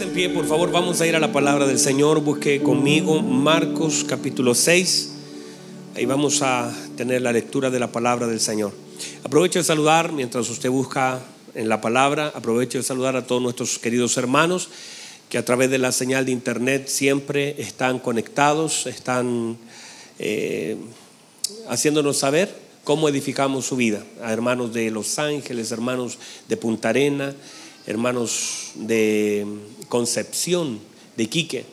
en pie, por favor, vamos a ir a la palabra del Señor. Busque conmigo Marcos capítulo 6. Ahí vamos a tener la lectura de la palabra del Señor. Aprovecho de saludar mientras usted busca en la palabra. Aprovecho de saludar a todos nuestros queridos hermanos que a través de la señal de internet siempre están conectados, están eh, haciéndonos saber cómo edificamos su vida. A hermanos de Los Ángeles, hermanos de Punta Arena, hermanos de Concepción, de Iquique,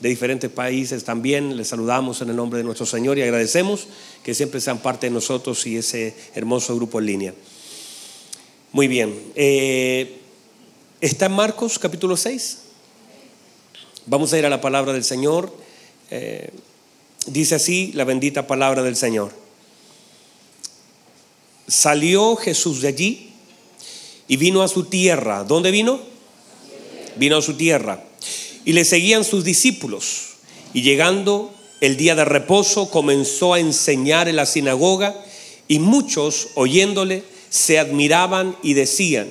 de diferentes países también. Les saludamos en el nombre de nuestro Señor y agradecemos que siempre sean parte de nosotros y ese hermoso grupo en línea. Muy bien. Eh, ¿Está en Marcos capítulo 6? Vamos a ir a la palabra del Señor. Eh, dice así la bendita palabra del Señor. Salió Jesús de allí y vino a su tierra. ¿Dónde vino? Vino a su tierra. Y le seguían sus discípulos. Y llegando el día de reposo, comenzó a enseñar en la sinagoga y muchos, oyéndole, se admiraban y decían,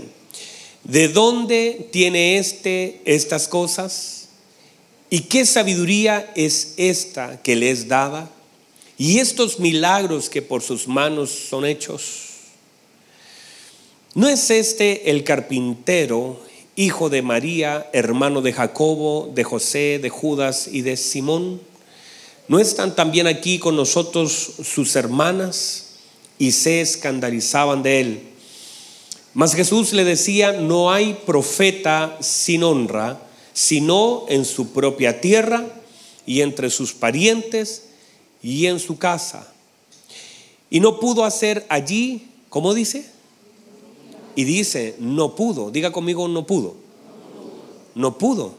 ¿de dónde tiene éste estas cosas? ¿Y qué sabiduría es esta que le es dada? ¿Y estos milagros que por sus manos son hechos? ¿No es este el carpintero, hijo de María, hermano de Jacobo, de José, de Judas y de Simón? ¿No están también aquí con nosotros sus hermanas? Y se escandalizaban de él. Mas Jesús le decía, no hay profeta sin honra, sino en su propia tierra y entre sus parientes y en su casa. Y no pudo hacer allí, ¿cómo dice? Y dice, no pudo, diga conmigo, no pudo. No pudo.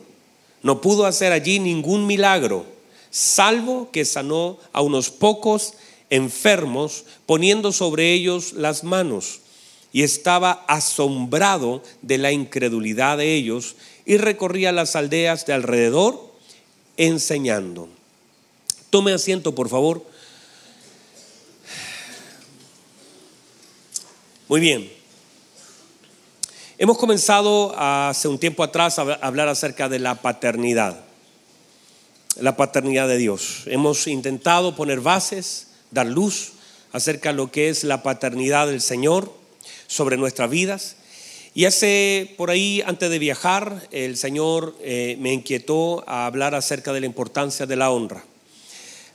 No pudo hacer allí ningún milagro, salvo que sanó a unos pocos enfermos poniendo sobre ellos las manos. Y estaba asombrado de la incredulidad de ellos y recorría las aldeas de alrededor enseñando. Tome asiento, por favor. Muy bien. Hemos comenzado hace un tiempo atrás a hablar acerca de la paternidad, la paternidad de Dios. Hemos intentado poner bases, dar luz acerca de lo que es la paternidad del Señor sobre nuestras vidas. Y hace por ahí, antes de viajar, el Señor eh, me inquietó a hablar acerca de la importancia de la honra.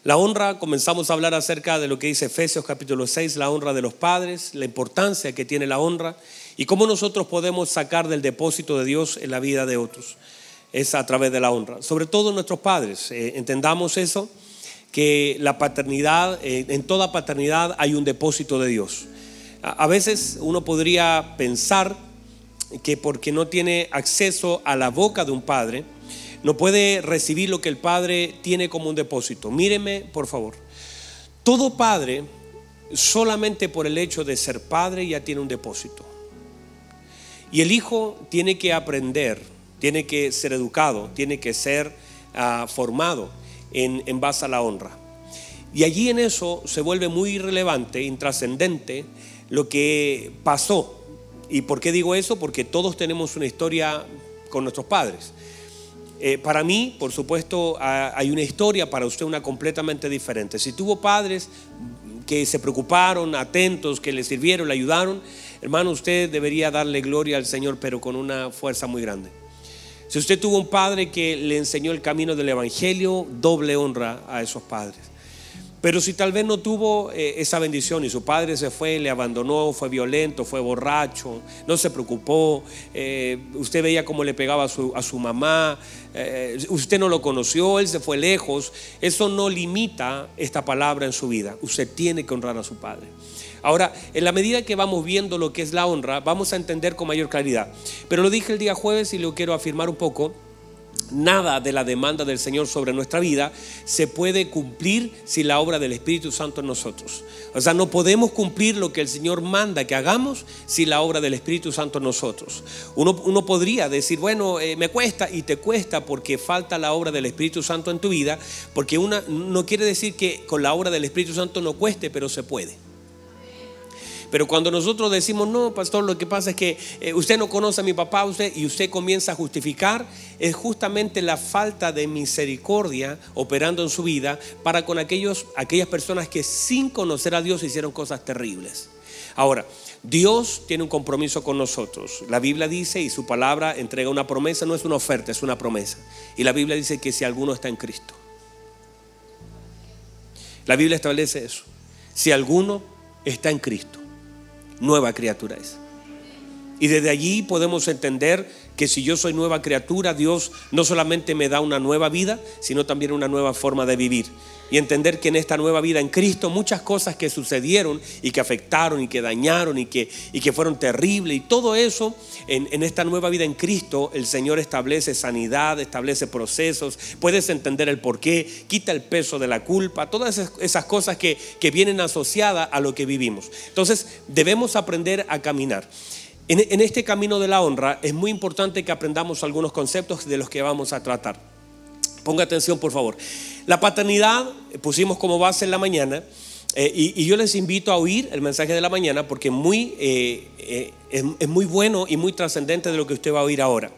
La honra, comenzamos a hablar acerca de lo que dice Efesios capítulo 6, la honra de los padres, la importancia que tiene la honra y cómo nosotros podemos sacar del depósito de Dios en la vida de otros. Es a través de la honra. Sobre todo nuestros padres. Eh, entendamos eso, que la paternidad, eh, en toda paternidad hay un depósito de Dios. a veces uno podría pensar que porque no tiene acceso a la boca de un padre, no puede recibir lo que el Padre tiene como un depósito. Míreme, por favor. Todo padre, solamente por el hecho de ser padre, ya tiene un depósito. Y el hijo tiene que aprender, tiene que ser educado, tiene que ser ah, formado en, en base a la honra. Y allí en eso se vuelve muy relevante, intrascendente, lo que pasó. ¿Y por qué digo eso? Porque todos tenemos una historia con nuestros padres. Eh, para mí, por supuesto, hay una historia, para usted una completamente diferente. Si tuvo padres que se preocuparon, atentos, que le sirvieron, le ayudaron, hermano, usted debería darle gloria al Señor, pero con una fuerza muy grande. Si usted tuvo un padre que le enseñó el camino del Evangelio, doble honra a esos padres. Pero si tal vez no tuvo eh, esa bendición y su padre se fue, le abandonó, fue violento, fue borracho, no se preocupó, eh, usted veía cómo le pegaba a su, mamá, eh, usted no lo conoció, él se fue lejos, eso no limita esta palabra en su vida. Usted tiene que honrar a su padre. Ahora, en la medida que vamos viendo lo que es la honra, vamos a entender con mayor claridad. Pero lo dije el día jueves y lo quiero afirmar un poco nada de la demanda del Señor sobre nuestra vida se puede cumplir sin la obra del Espíritu Santo en nosotros. O sea, no podemos cumplir lo que el Señor manda que hagamos sin la obra del Espíritu Santo en nosotros. Uno, uno podría decir, bueno, eh, me cuesta y te cuesta porque falta la obra del Espíritu Santo en tu vida, porque una no quiere decir que con la obra del Espíritu Santo no cueste, pero se puede. Pero cuando nosotros decimos, no, pastor, lo que pasa es que eh, usted no conoce a mi papá, usted, y usted comienza a justificar, es justamente la falta de misericordia operando en su vida para con aquellos, aquellas personas que sin conocer a Dios hicieron cosas terribles. Ahora, Dios tiene un compromiso con nosotros. La Biblia dice y su palabra entrega una promesa, no es una oferta, es una promesa. Y la Biblia dice que si alguno está en Cristo. La Biblia establece eso. Si alguno está en Cristo, nueva criatura es. Y desde allí podemos entender que si yo soy nueva criatura, Dios no solamente me da una nueva vida, sino también una nueva forma de vivir. Y entender que en esta nueva vida en Cristo muchas cosas que sucedieron y que afectaron y que dañaron y que, y que fueron terribles y todo eso, en, en esta nueva vida en Cristo el Señor establece sanidad, establece procesos, puedes entender el porqué, quita el peso de la culpa, todas esas, cosas que, que vienen asociadas a lo que vivimos. Entonces debemos aprender a caminar. En, este camino de la honra es muy importante que aprendamos algunos conceptos de los que vamos a tratar. Ponga atención, por favor. La paternidad pusimos como base en la mañana eh, y, yo les invito a oír el mensaje de la mañana porque muy, eh, eh, es, muy bueno y muy trascendente de lo que usted va a oír ahora.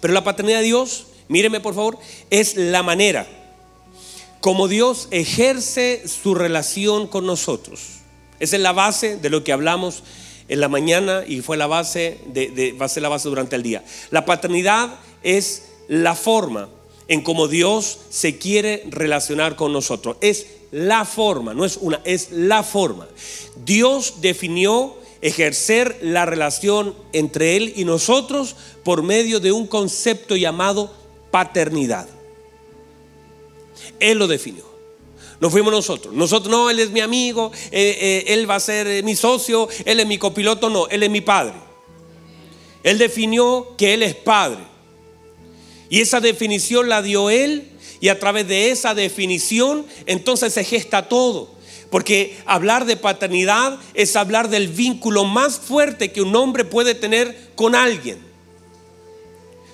Pero la paternidad de Dios, míreme por favor, es la manera como Dios ejerce su relación con nosotros. Esa es la base de lo que hablamos en la mañana y fue la base de, va a ser la base durante el día. La paternidad es la forma en cómo Dios se quiere relacionar con nosotros. Es la forma, no es una, es la forma. Dios definió ejercer la relación entre Él y nosotros por medio de un concepto llamado paternidad. Él lo definió. No fuimos nosotros. Nosotros no, él es mi amigo, eh, eh, él va a ser eh, mi socio, él es mi copiloto, no, él es mi padre. Él definió que él es padre. Y esa definición la dio él y a través de esa definición entonces se gesta todo. Porque hablar de paternidad es hablar del vínculo más fuerte que un hombre puede tener con alguien.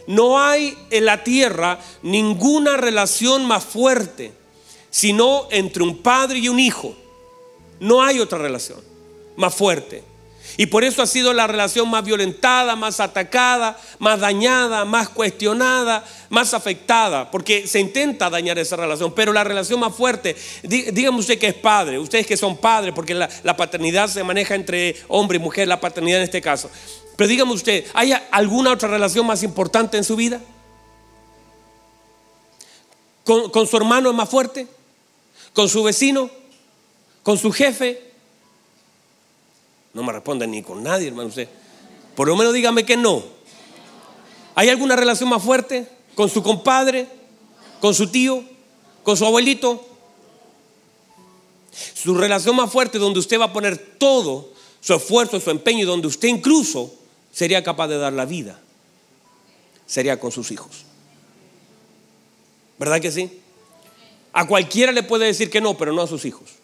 No hay en la tierra ninguna relación más fuerte sino entre un padre y un hijo. No hay otra relación más fuerte. Y por eso ha sido la relación más violentada, más atacada, más dañada, más cuestionada, más afectada, porque se intenta dañar esa relación, pero la relación más fuerte, dígame usted que es padre, ustedes que son padres, porque la, paternidad se maneja entre hombre y mujer, la paternidad en este caso. Pero dígame usted, ¿hay alguna otra relación más importante en su vida? ¿Con, con su hermano es más fuerte? con su vecino, con su jefe. No me responde ni con nadie, hermano. Usted. Por lo menos dígame que no. ¿Hay alguna relación más fuerte con su compadre, con su tío, con su abuelito? Su relación más fuerte donde usted va a poner todo su esfuerzo, su empeño y donde usted incluso sería capaz de dar la vida, sería con sus hijos. ¿Verdad que sí? A cualquiera le puede decir que no, pero no a sus hijos.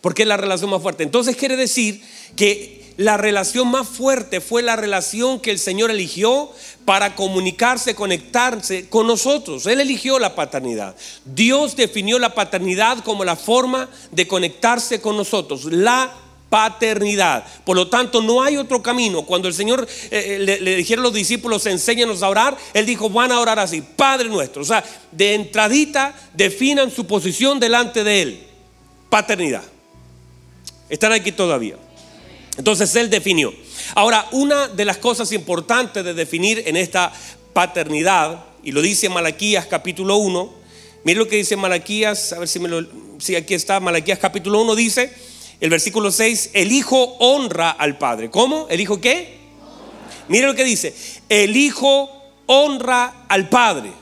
Porque es la relación más fuerte. Entonces quiere decir que la relación más fuerte fue la relación que el Señor eligió para comunicarse, conectarse con nosotros. Él eligió la paternidad. Dios definió la paternidad como la forma de conectarse con nosotros. La paternidad. Por lo tanto, no hay otro camino. Cuando el Señor eh, eh, le, dijeron a los discípulos, enséñanos a orar, Él dijo, van a orar así, Padre nuestro. O sea, de entradita definan su posición delante de Él. Paternidad. Están aquí todavía. Entonces Él definió. Ahora, una de las cosas importantes de definir en esta paternidad, y lo dice Malaquías capítulo 1, mire lo que dice Malaquías, a ver si me lo, si aquí está, Malaquías capítulo 1 dice, el versículo 6, el hijo honra al padre. ¿Cómo? ¿El hijo qué? Mire lo que dice, el hijo honra al padre.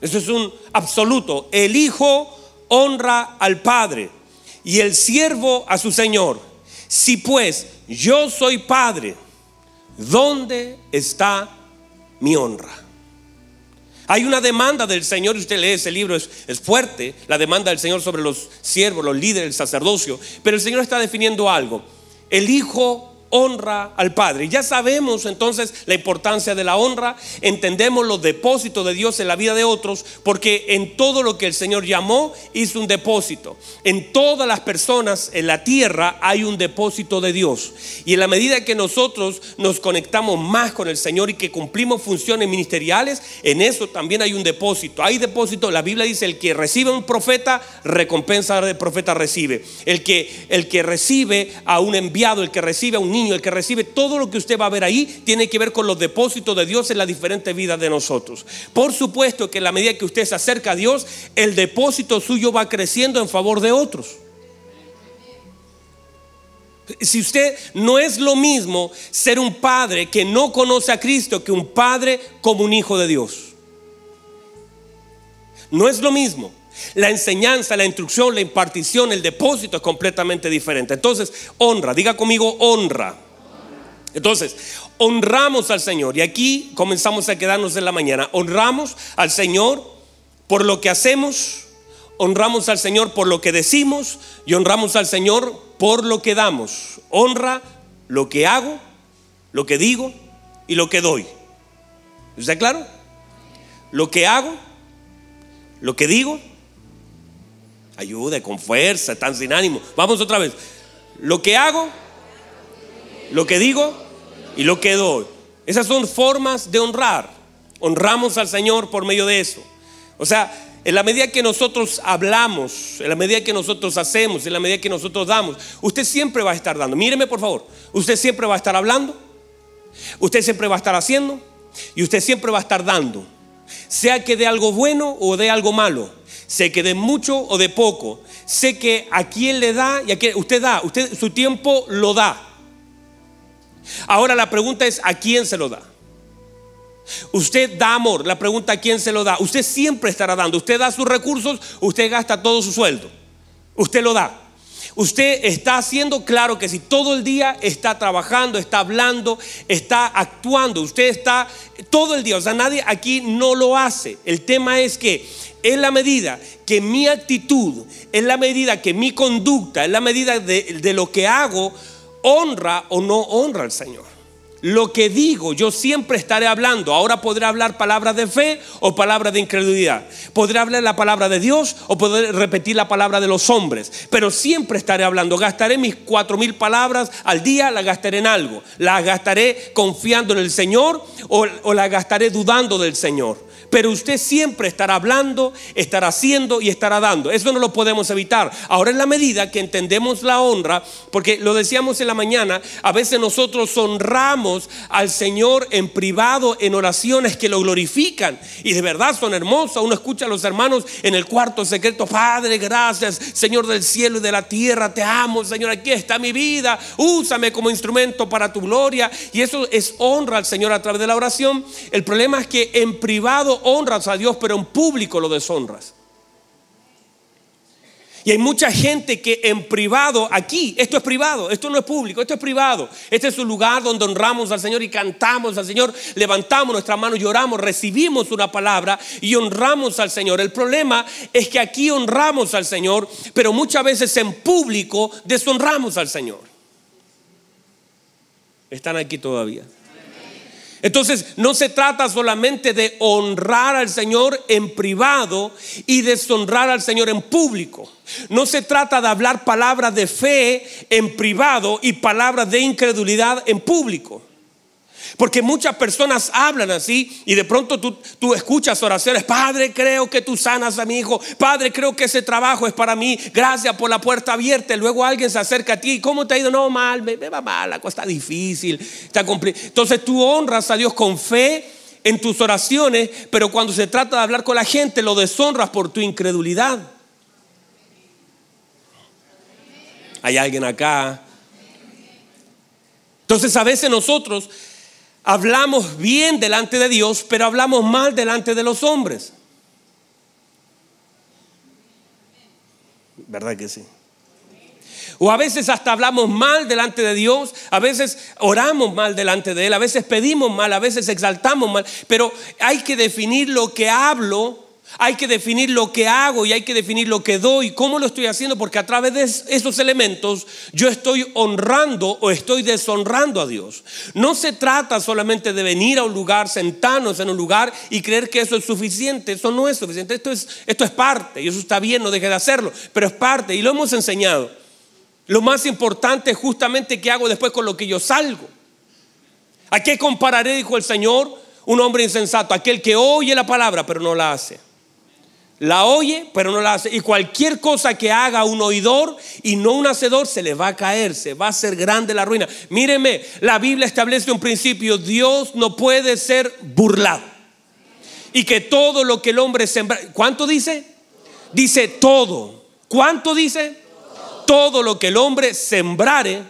Eso es un absoluto. El hijo honra al padre y el siervo a su señor. Si pues yo soy padre, ¿dónde está mi honra? Hay una demanda del Señor, y usted lee ese libro, es, fuerte, la demanda del Señor sobre los siervos, los líderes, el sacerdocio, pero el Señor está definiendo algo. El Hijo honra al Padre. Ya sabemos entonces la importancia de la honra, entendemos los depósitos de Dios en la vida de otros, porque en todo lo que el Señor llamó hizo un depósito. En todas las personas en la tierra hay un depósito de Dios. Y en la medida que nosotros nos conectamos más con el Señor y que cumplimos funciones ministeriales, en eso también hay un depósito. Hay depósito, la Biblia dice, el que recibe a un profeta, recompensa del profeta recibe. El que, el que recibe a un enviado, el que recibe a un el que recibe todo lo que usted va a ver ahí, tiene que ver con los depósitos de Dios en la diferente vida de nosotros. Por supuesto que en la medida que usted se acerca a Dios, el depósito suyo va creciendo en favor de otros. Si usted no es lo mismo ser un padre que no conoce a Cristo que un padre como un hijo de Dios. No es lo mismo. La enseñanza, la instrucción, la impartición, el depósito es completamente diferente. Entonces, honra, diga conmigo honra. Entonces, honramos al Señor. Y aquí comenzamos a quedarnos en la mañana. Honramos al Señor por lo que hacemos, honramos al Señor por lo que decimos y honramos al Señor por lo que damos. Honra lo que hago, lo que digo y lo que doy. ¿Está claro? Lo que hago, lo que digo Ayude con fuerza, tan sin ánimo. Vamos otra vez. Lo que hago, lo que digo y lo que doy. Esas son formas de honrar. Honramos al Señor por medio de eso. O sea, en la medida que nosotros hablamos, en la medida que nosotros hacemos, en la medida que nosotros damos, usted siempre va a estar dando. Míreme por favor, usted siempre va a estar hablando, usted siempre va a estar haciendo y usted siempre va a estar dando. Sea que de algo bueno o de algo malo sé que de mucho o de poco, sé que a quién le da y a quién usted da, usted su tiempo lo da. Ahora la pregunta es a quién se lo da. Usted da amor, la pregunta a quién se lo da. Usted siempre estará dando. Usted da sus recursos, usted gasta todo su sueldo. Usted lo da. Usted está haciendo claro que si todo el día está trabajando, está hablando, está actuando, usted está todo el día, o sea, nadie aquí no lo hace. El tema es que en la medida que mi actitud, en la medida que mi conducta, en la medida de, lo que hago, honra o no honra al Señor. Lo que digo, yo siempre estaré hablando. Ahora podré hablar palabras de fe o palabras de incredulidad. Podré hablar la palabra de Dios o podré repetir la palabra de los hombres. Pero siempre estaré hablando. Gastaré mis cuatro mil palabras al día, las gastaré en algo. Las gastaré confiando en el Señor o, o las gastaré dudando del Señor. Pero usted siempre estará hablando, estará haciendo y estará dando. Eso no lo podemos evitar. Ahora en la medida que entendemos la honra, porque lo decíamos en la mañana, a veces nosotros honramos al Señor en privado, en oraciones que lo glorifican. Y de verdad son hermosas. Uno escucha a los hermanos en el cuarto secreto, Padre, gracias, Señor del cielo y de la tierra, te amo, Señor, aquí está mi vida. Úsame como instrumento para tu gloria. Y eso es honra al Señor a través de la oración. El problema es que en privado honras a Dios, pero en público lo deshonras. Y hay mucha gente que en privado, aquí, esto es privado, esto no es público, esto es privado. Este es un lugar donde honramos al Señor y cantamos al Señor, levantamos nuestras manos, lloramos, recibimos una palabra y honramos al Señor. El problema es que aquí honramos al Señor, pero muchas veces en público deshonramos al Señor. ¿Están aquí todavía? Entonces no se trata solamente de honrar al Señor en privado y deshonrar al Señor en público. No se trata de hablar palabras de fe en privado y palabras de incredulidad en público. Porque muchas personas hablan así y de pronto tú, tú, escuchas oraciones, Padre, creo que tú sanas a mi hijo, Padre, creo que ese trabajo es para mí, gracias por la puerta abierta. luego alguien se acerca a ti, ¿cómo te ha ido? No, mal, me, va mal, la cosa está difícil, está Entonces tú honras a Dios con fe en tus oraciones, pero cuando se trata de hablar con la gente lo deshonras por tu incredulidad. Hay alguien acá. Entonces a veces nosotros hablamos bien delante de Dios, pero hablamos mal delante de los hombres. ¿Verdad que sí? O a veces hasta hablamos mal delante de Dios, a veces oramos mal delante de Él, a veces pedimos mal, a veces exaltamos mal, pero hay que definir lo que hablo Hay que definir lo que hago y hay que definir lo que doy, cómo lo estoy haciendo, porque a través de esos elementos yo estoy honrando o estoy deshonrando a Dios. No se trata solamente de venir a un lugar, sentarnos en un lugar y creer que eso es suficiente. Eso no es suficiente. Esto es, esto es parte y eso está bien, no deje de hacerlo, pero es parte y lo hemos enseñado. Lo más importante es justamente qué hago después con lo que yo salgo. ¿A qué compararé, dijo el Señor? Un hombre insensato, aquel que oye la palabra pero no la hace. La oye, pero no la hace. Y cualquier cosa que haga un oidor y no un hacedor, se le va a caer, se va a hacer grande la ruina. Míreme, la Biblia establece un principio, Dios no puede ser burlado. Y que todo lo que el hombre sembra, ¿cuánto dice? Dice todo. ¿Cuánto dice? Todo lo que el hombre sembrare.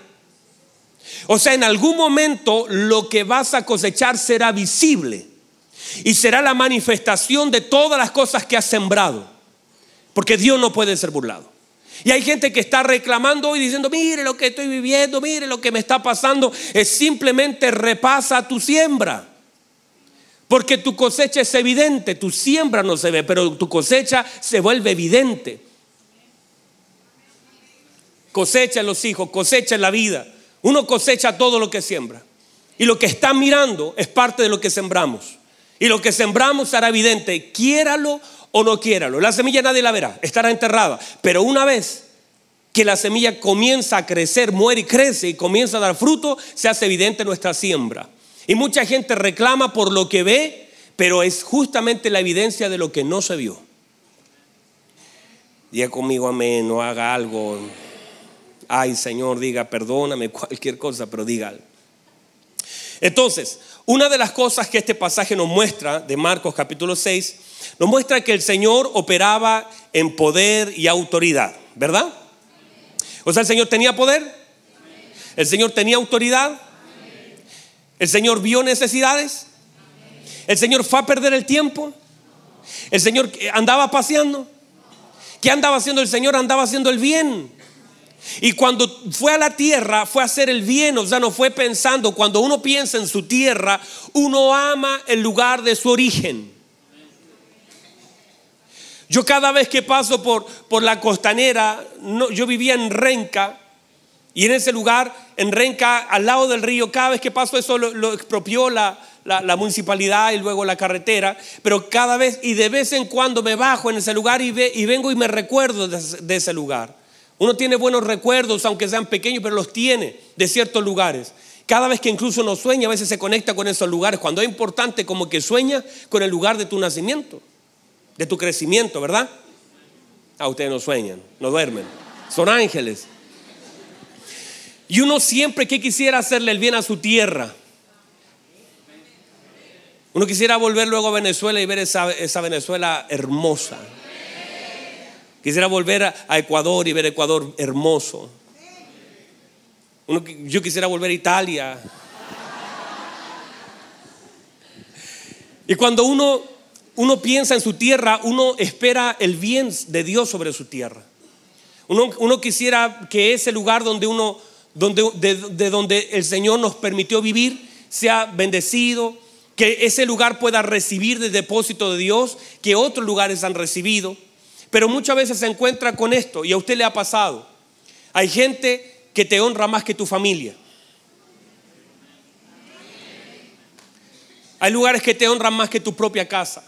O sea, en algún momento lo que vas a cosechar será visible y será la manifestación de todas las cosas que has sembrado. Porque Dios no puede ser burlado. Y hay gente que está reclamando y diciendo, mire lo que estoy viviendo, mire lo que me está pasando. Es simplemente repasa tu siembra. Porque tu cosecha es evidente, tu siembra no se ve, pero tu cosecha se vuelve evidente. Cosecha en los hijos, cosecha en la vida. Uno cosecha todo lo que siembra. Y lo que está mirando es parte de lo que sembramos. Y lo que sembramos será evidente, quiéralo o no quiéralo. La semilla nadie la verá, estará enterrada. Pero una vez que la semilla comienza a crecer, muere y crece y comienza a dar fruto, se hace evidente nuestra siembra. Y mucha gente reclama por lo que ve, pero es justamente la evidencia de lo que no se vio. Diga conmigo amén, no haga algo. Ay Señor, diga, perdóname cualquier cosa, pero diga Entonces, una de las cosas que este pasaje nos muestra, de Marcos capítulo 6, nos muestra que el Señor operaba en poder y autoridad, ¿verdad? O sea, el Señor tenía poder, el Señor tenía autoridad, el Señor vio necesidades, el Señor fue a perder el tiempo, el Señor andaba paseando. ¿Qué andaba haciendo el Señor? Andaba haciendo el bien. Y cuando fue a la tierra, fue a hacer el bien, o sea, no fue pensando, cuando uno piensa en su tierra, uno ama el lugar de su origen. Yo cada vez que paso por, por la costanera, no, yo vivía en Renca, y en ese lugar, en Renca, al lado del río, cada vez que paso eso lo, expropió la, la, municipalidad y luego la carretera, pero cada vez y de vez en cuando me bajo en ese lugar y, ve, y vengo y me recuerdo de ese lugar. Uno tiene buenos recuerdos, aunque sean pequeños, pero los tiene de ciertos lugares. Cada vez que incluso uno sueña, a veces se conecta con esos lugares. Cuando es importante, como que sueña con el lugar de tu nacimiento, de tu crecimiento, ¿verdad? Ah, ustedes no sueñan, no duermen. Son ángeles. Y uno siempre que quisiera hacerle el bien a su tierra. Uno quisiera volver luego a Venezuela y ver esa, esa Venezuela hermosa. Quisiera volver a Ecuador y ver Ecuador hermoso. yo quisiera volver a Italia. Y cuando uno, uno piensa en su tierra, uno espera el bien de Dios sobre su tierra. Uno, quisiera que ese lugar donde uno, donde, de donde el Señor nos permitió vivir, sea bendecido, que ese lugar pueda recibir de depósito de Dios, que otros lugares han recibido. Pero muchas veces se encuentra con esto y a usted le ha pasado. Hay gente que te honra más que tu familia. Hay lugares que te honran más que tu propia casa.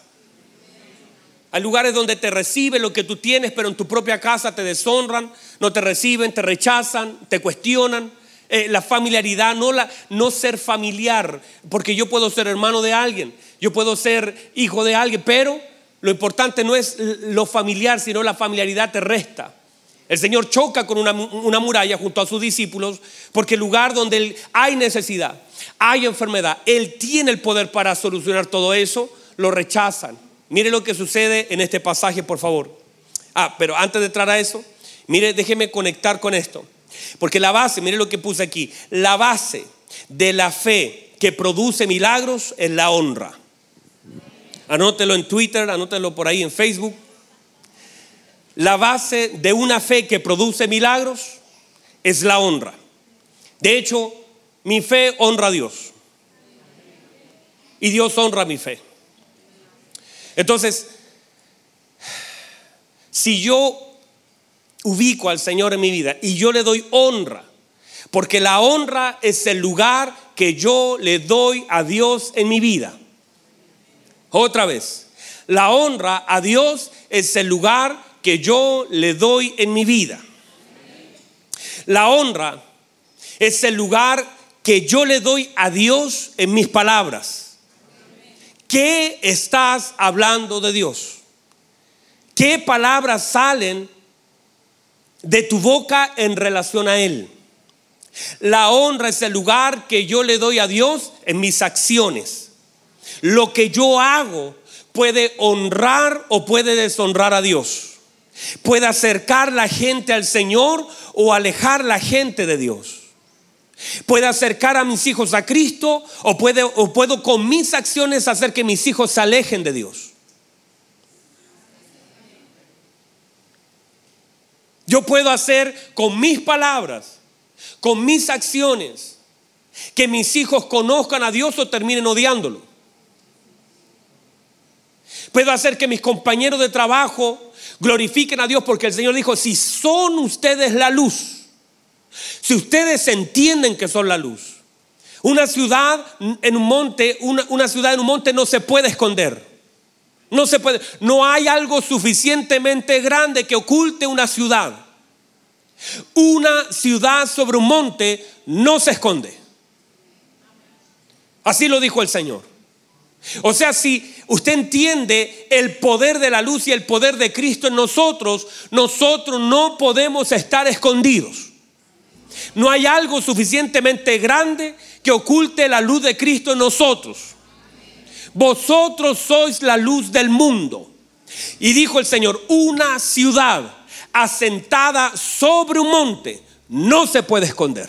Hay lugares donde te reciben lo que tú tienes, pero en tu propia casa te deshonran, no te reciben, te rechazan, te cuestionan. Eh, la familiaridad, no, la, no ser familiar, porque yo puedo ser hermano de alguien, yo puedo ser hijo de alguien, pero lo importante no es lo familiar, sino la familiaridad te resta. El Señor choca con una, muralla junto a sus discípulos porque el lugar donde hay necesidad, hay enfermedad, Él tiene el poder para solucionar todo eso, lo rechazan. Mire lo que sucede en este pasaje, por favor. Ah, pero antes de entrar a eso, mire, déjeme conectar con esto. Porque la base, mire lo que puse aquí, la base de la fe que produce milagros es la honra. Anótelo en Twitter, anótelo por ahí en Facebook. La base de una fe que produce milagros es la honra. De hecho, mi fe honra a Dios. Y Dios honra mi fe. Entonces, si yo ubico al Señor en mi vida y yo le doy honra, porque la honra es el lugar que yo le doy a Dios en mi vida. Otra vez, la honra a Dios es el lugar que yo le doy en mi vida. La honra es el lugar que yo le doy a Dios en mis palabras. ¿Qué estás hablando de Dios? ¿Qué palabras salen de tu boca en relación a Él? La honra es el lugar que yo le doy a Dios en mis acciones. Lo que yo hago puede honrar o puede deshonrar a Dios. Puede acercar la gente al Señor o alejar la gente de Dios. Puede acercar a mis hijos a Cristo o, o puedo con mis acciones hacer que mis hijos se alejen de Dios. Yo puedo hacer con mis palabras, con mis acciones, que mis hijos conozcan a Dios o terminen odiándolo. Puedo hacer que mis compañeros de trabajo glorifiquen a Dios porque el Señor dijo, si son ustedes la luz, si ustedes entienden que son la luz, una ciudad en un monte, una, ciudad en un monte no se puede esconder. No se puede, no hay algo suficientemente grande que oculte una ciudad. Una ciudad sobre un monte no se esconde. Así lo dijo el Señor. O sea, si usted entiende el poder de la luz y el poder de Cristo en nosotros, nosotros no podemos estar escondidos. No hay algo suficientemente grande que oculte la luz de Cristo en nosotros. Vosotros sois la luz del mundo. Y dijo el Señor, una ciudad asentada sobre un monte no se puede esconder.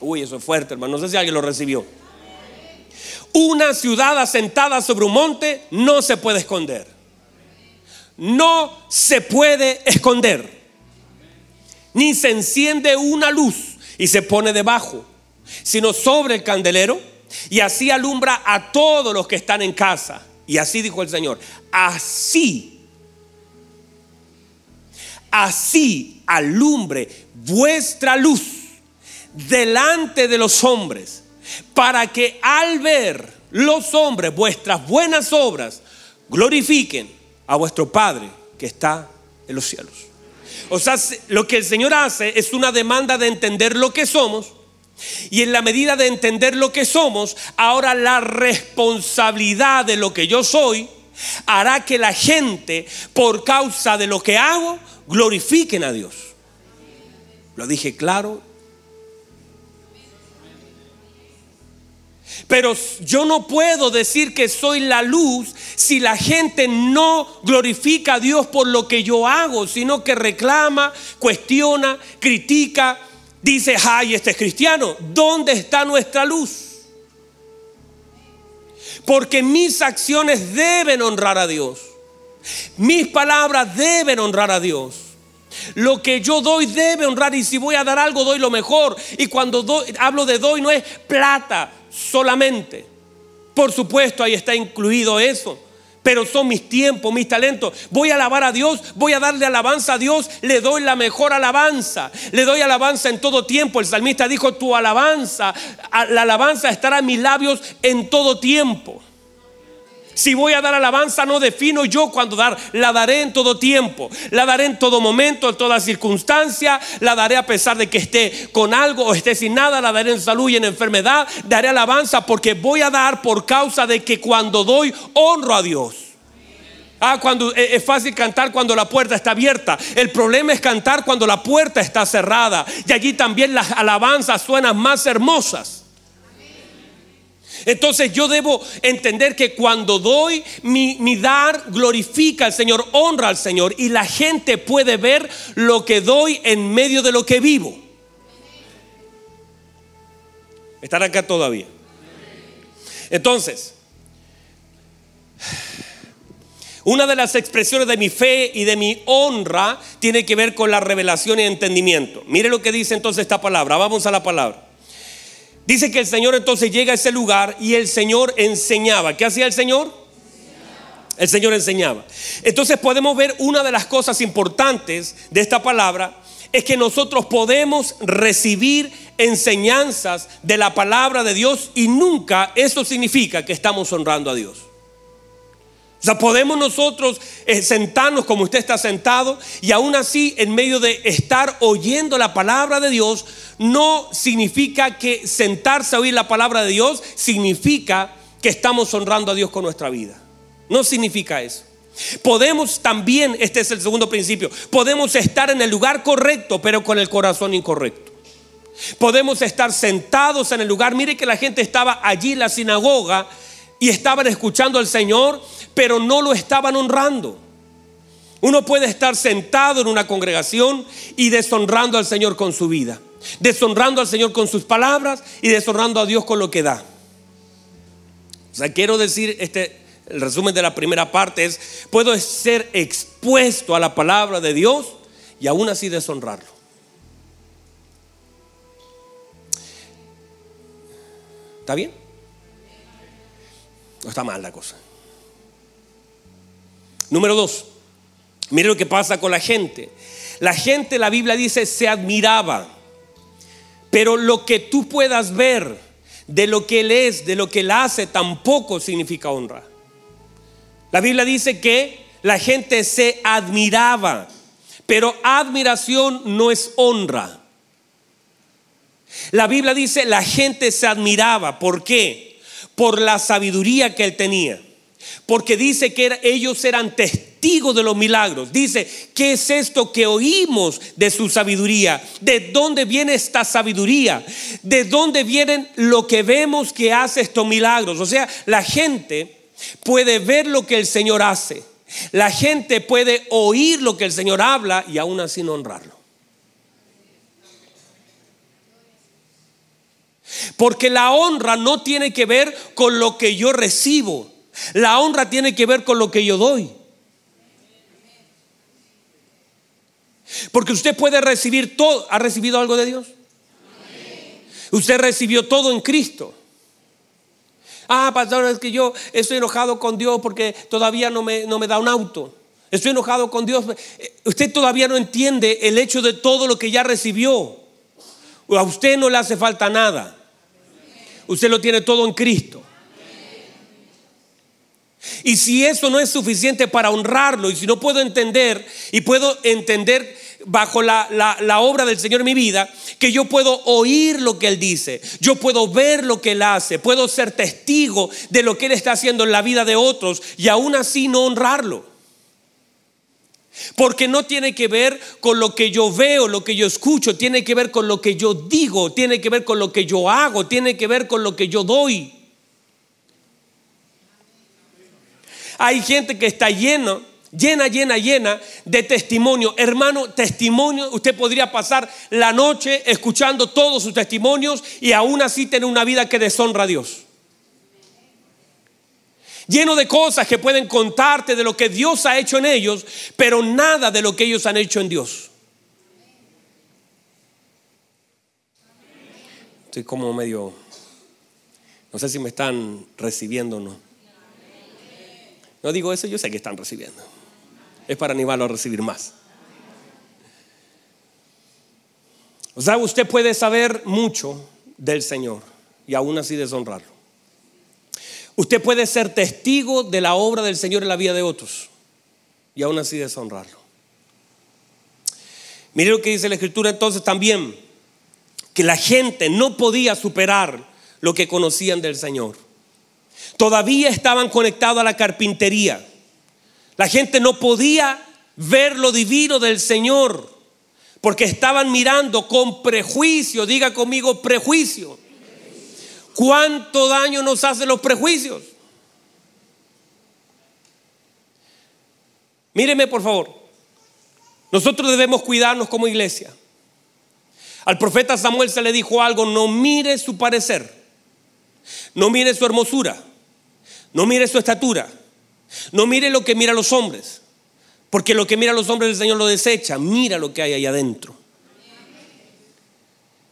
Uy, eso es fuerte, hermano. No sé si alguien lo recibió. Una ciudad asentada sobre un monte no se puede esconder. No se puede esconder. Ni se enciende una luz y se pone debajo, sino sobre el candelero y así alumbra a todos los que están en casa. Y así dijo el Señor, así, así alumbre vuestra luz delante de los hombres para que al ver los hombres vuestras buenas obras, glorifiquen a vuestro Padre que está en los cielos. O sea, lo que el Señor hace es una demanda de entender lo que somos. Y en la medida de entender lo que somos, ahora la responsabilidad de lo que yo soy hará que la gente, por causa de lo que hago, glorifiquen a Dios. Lo dije claro Pero yo no puedo decir que soy la luz si la gente no glorifica a Dios por lo que yo hago, sino que reclama, cuestiona, critica, dice, ay, este es cristiano. ¿Dónde está nuestra luz? Porque mis acciones deben honrar a Dios. Mis palabras deben honrar a Dios. Lo que yo doy debe honrar y si voy a dar algo doy lo mejor. Y cuando hablo de doy no es plata, solamente. Por supuesto, ahí está incluido eso. Pero son mis tiempos, mis talentos. Voy a alabar a Dios, voy a darle alabanza a Dios, le doy la mejor alabanza. Le doy alabanza en todo tiempo. El salmista dijo, tu alabanza, la alabanza estará en mis labios en todo tiempo. Si voy a dar alabanza, no defino yo cuando dar. La daré en todo tiempo. La daré en todo momento, en toda circunstancia. La daré a pesar de que esté con algo o esté sin nada. La daré en salud y en enfermedad. Daré alabanza porque voy a dar por causa de que cuando doy honro a Dios. Ah, cuando eh, es fácil cantar cuando la puerta está abierta. El problema es cantar cuando la puerta está cerrada. Y allí también las alabanzas suenan más hermosas. Entonces yo debo entender que cuando doy, mi, dar glorifica al Señor, honra al Señor y la gente puede ver lo que doy en medio de lo que vivo. ¿Están acá todavía? Entonces, una de las expresiones de mi fe y de mi honra tiene que ver con la revelación y entendimiento. Mire lo que dice entonces esta palabra. Vamos a la palabra. Dice que el Señor entonces llega a ese lugar y el Señor enseñaba. ¿Qué hacía el Señor? El Señor enseñaba. Entonces podemos ver una de las cosas importantes de esta palabra es que nosotros podemos recibir enseñanzas de la palabra de Dios y nunca eso significa que estamos honrando a Dios. O sea, podemos nosotros eh, sentarnos como usted está sentado y aún así en medio de estar oyendo la palabra de Dios, no significa que sentarse a oír la palabra de Dios significa que estamos honrando a Dios con nuestra vida. No significa eso. Podemos también, este es el segundo principio, podemos estar en el lugar correcto pero con el corazón incorrecto. Podemos estar sentados en el lugar, mire que la gente estaba allí en la sinagoga y estaban escuchando al Señor, pero no lo estaban honrando. Uno puede estar sentado en una congregación y deshonrando al Señor con su vida, deshonrando al Señor con sus palabras y deshonrando a Dios con lo que da. O sea, quiero decir, este, el resumen de la primera parte es, puedo ser expuesto a la palabra de Dios y aún así deshonrarlo. ¿Está bien? No está mal la cosa. Número dos, mire lo que pasa con la gente. La gente, la Biblia dice, se admiraba. Pero lo que tú puedas ver de lo que Él es, de lo que Él hace, tampoco significa honra. La Biblia dice que la gente se admiraba, pero admiración no es honra. La Biblia dice la gente se admiraba. ¿Por qué? Por la sabiduría que Él tenía. Porque dice que ellos eran testigos de los milagros. Dice, ¿qué es esto que oímos de su sabiduría? ¿De dónde viene esta sabiduría? ¿De dónde vienen lo que vemos que hace estos milagros? O sea, la gente puede ver lo que el Señor hace. La gente puede oír lo que el Señor habla y aún así no honrarlo. Porque la honra no tiene que ver con lo que yo recibo. La honra tiene que ver con lo que yo doy. Porque usted puede recibir todo. ¿Ha recibido algo de Dios? Usted recibió todo en Cristo. Ah, pastor, es que yo estoy enojado con Dios porque todavía no me, no me da un auto. Estoy enojado con Dios. Eh, usted todavía no entiende el hecho de todo lo que ya recibió. A usted no le hace falta nada. Usted lo tiene todo en Cristo. Y si eso no es suficiente para honrarlo, y si no puedo entender, y puedo entender bajo la, la, obra del Señor en mi vida, que yo puedo oír lo que Él dice, yo puedo ver lo que Él hace, puedo ser testigo de lo que Él está haciendo en la vida de otros y aún así no honrarlo. Porque no tiene que ver con lo que yo veo, lo que yo escucho, tiene que ver con lo que yo digo, tiene que ver con lo que yo hago, tiene que ver con lo que yo doy. Hay gente que está lleno, llena, llena, llena de testimonio. Hermano, testimonio, usted podría pasar la noche escuchando todos sus testimonios y aún así tener una vida que deshonra a Dios lleno de cosas que pueden contarte de lo que Dios ha hecho en ellos, pero nada de lo que ellos han hecho en Dios. Estoy como medio, no sé si me están recibiendo o no. No digo eso, yo sé que están recibiendo. Es para animarlo a recibir más. O sea, usted puede saber mucho del Señor y aún así deshonrarlo. Usted puede ser testigo de la obra del Señor en la vida de otros y aún así deshonrarlo. Mire lo que dice la Escritura entonces también, que la gente no podía superar lo que conocían del Señor. Todavía estaban conectados a la carpintería. La gente no podía ver lo divino del Señor porque estaban mirando con prejuicio, diga conmigo prejuicio ¿Cuánto daño nos hacen los prejuicios? Míreme por favor. Nosotros debemos cuidarnos como iglesia. Al profeta Samuel se le dijo algo, no mire su parecer, no mire su hermosura, no mire su estatura, no mire lo que mira los hombres, porque lo que mira los hombres el Señor lo desecha, mira lo que hay ahí adentro.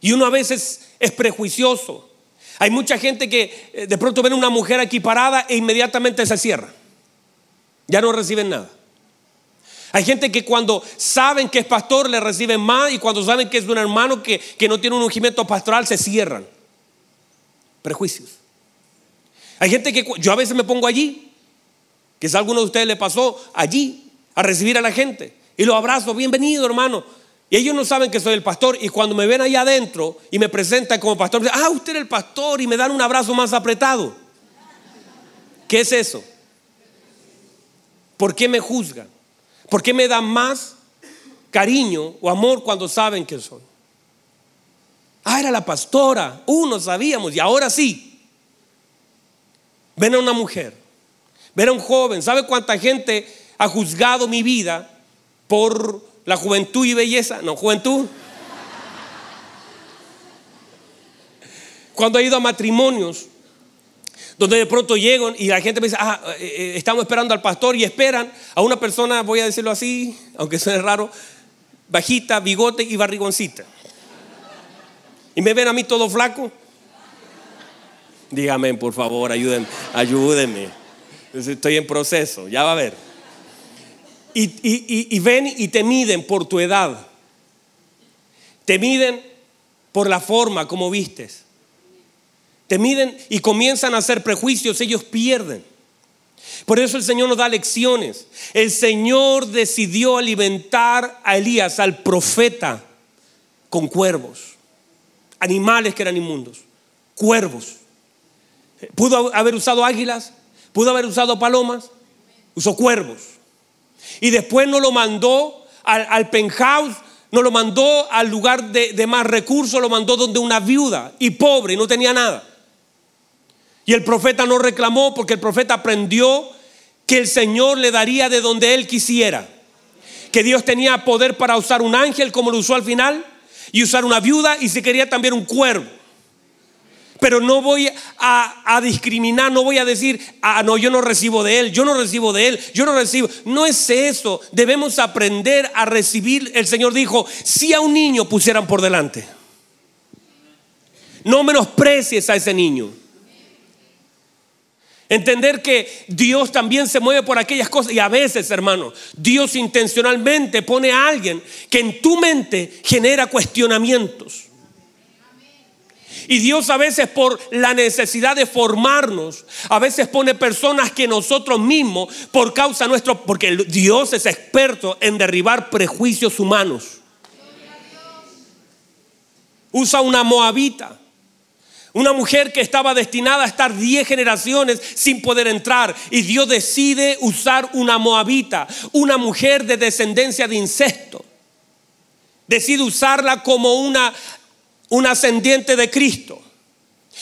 Y uno a veces es prejuicioso, hay mucha gente que eh, de pronto ven una mujer aquí parada e inmediatamente se cierra. Ya no reciben nada. Hay gente que cuando saben que es pastor le reciben más y cuando saben que es un hermano que, que no tiene un ungimiento pastoral se cierran. Prejuicios. Hay gente que yo a veces me pongo allí, que a alguno de ustedes le pasó allí a recibir a la gente y lo abrazo, bienvenido hermano. Ellos no saben que soy el pastor y cuando me ven ahí adentro y me presentan como pastor, dicen, ah, usted es el pastor y me dan un abrazo más apretado. ¿Qué es eso? ¿Por qué me juzgan? ¿Por qué me dan más cariño o amor cuando saben que soy? Ah, era la pastora. Uh, no sabíamos y ahora sí. Ven a una mujer, ven a un joven. ¿Sabe cuánta gente ha juzgado mi vida por la juventud y belleza? No, juventud. Cuando he ido a matrimonios donde de pronto llegan y la gente me dice, ah, eh, eh, estamos esperando al pastor y esperan a una persona, voy a decirlo así, aunque suene raro, bajita, bigote y barrigoncita. Y me ven a mí todo flaco. Dígame, por favor, ayúdenme, ayúdenme. Estoy en proceso, ya va a ver. Y ven y te miden por tu edad. Te miden por la forma como vistes te miden y comienzan a hacer prejuicios, ellos pierden. Por eso el Señor nos da lecciones. El Señor decidió alimentar a Elías, al profeta, con cuervos, animales que eran inmundos, cuervos. Pudo haber usado águilas, pudo haber usado palomas, usó cuervos. Y después no lo mandó al, penthouse, no lo mandó al lugar de, de más recursos, lo mandó donde una viuda y pobre, no tenía nada. Y el profeta no reclamó porque el profeta aprendió que el Señor le daría de donde él quisiera. Que Dios tenía poder para usar un ángel como lo usó al final y usar una viuda y si quería también un cuervo. Pero no voy a, discriminar, no voy a decir, ah, no, yo no recibo de él, yo no recibo de él, yo no recibo. No es eso. Debemos aprender a recibir. El Señor dijo, si a un niño pusieran por delante, no menosprecies a ese niño. Entender que Dios también se mueve por aquellas cosas. Y a veces, hermano, Dios intencionalmente pone a alguien que en tu mente genera cuestionamientos. Y Dios a veces por la necesidad de formarnos, a veces pone personas que nosotros mismos, por causa nuestro, porque Dios es experto en derribar prejuicios humanos. Usa una moabita una mujer que estaba destinada a estar 10 generaciones sin poder entrar. Y Dios decide usar una moabita, una mujer de descendencia de incesto. Decide usarla como una, una ascendiente de Cristo.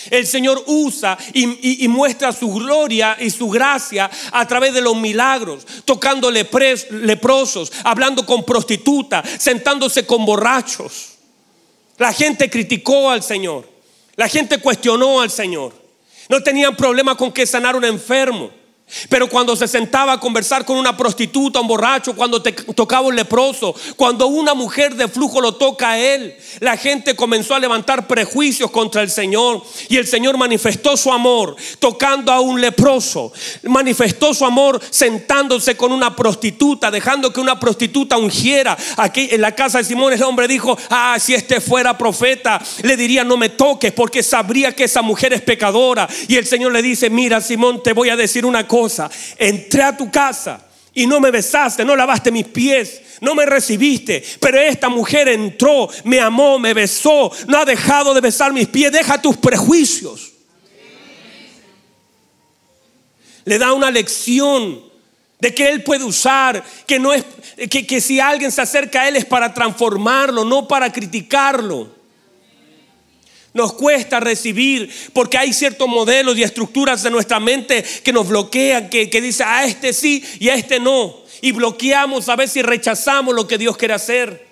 El Señor usa y, muestra su gloria y su gracia a través de los milagros, tocando leprosos, hablando con prostitutas, sentándose con borrachos. La gente criticó al Señor. La gente cuestionó al Señor. No tenían problema con que sanar un enfermo. Pero cuando se sentaba a conversar con una prostituta, un borracho, cuando te tocaba un leproso, cuando una mujer de flujo lo toca a él, la gente comenzó a levantar prejuicios contra el Señor. Y el Señor manifestó su amor tocando a un leproso. Manifestó su amor sentándose con una prostituta, dejando que una prostituta ungiera. Aquí en la casa de Simón el hombre dijo, ah, si este fuera profeta, le diría, no me toques porque sabría que esa mujer es pecadora. Y el Señor le dice, mira Simón, te voy a decir una cosa Entré a tu casa y no me besaste, no lavaste mis pies, no me recibiste. Pero esta mujer entró, me amó, me besó, no ha dejado de besar mis pies. Deja tus prejuicios. Le da una lección de que Él puede usar, que no es que, que si alguien se acerca a Él es para transformarlo, no para criticarlo. Nos cuesta recibir porque hay ciertos modelos y estructuras de nuestra mente que nos bloquean, que, que dice a este sí y a este no. Y bloqueamos a ver si rechazamos lo que Dios quiere hacer.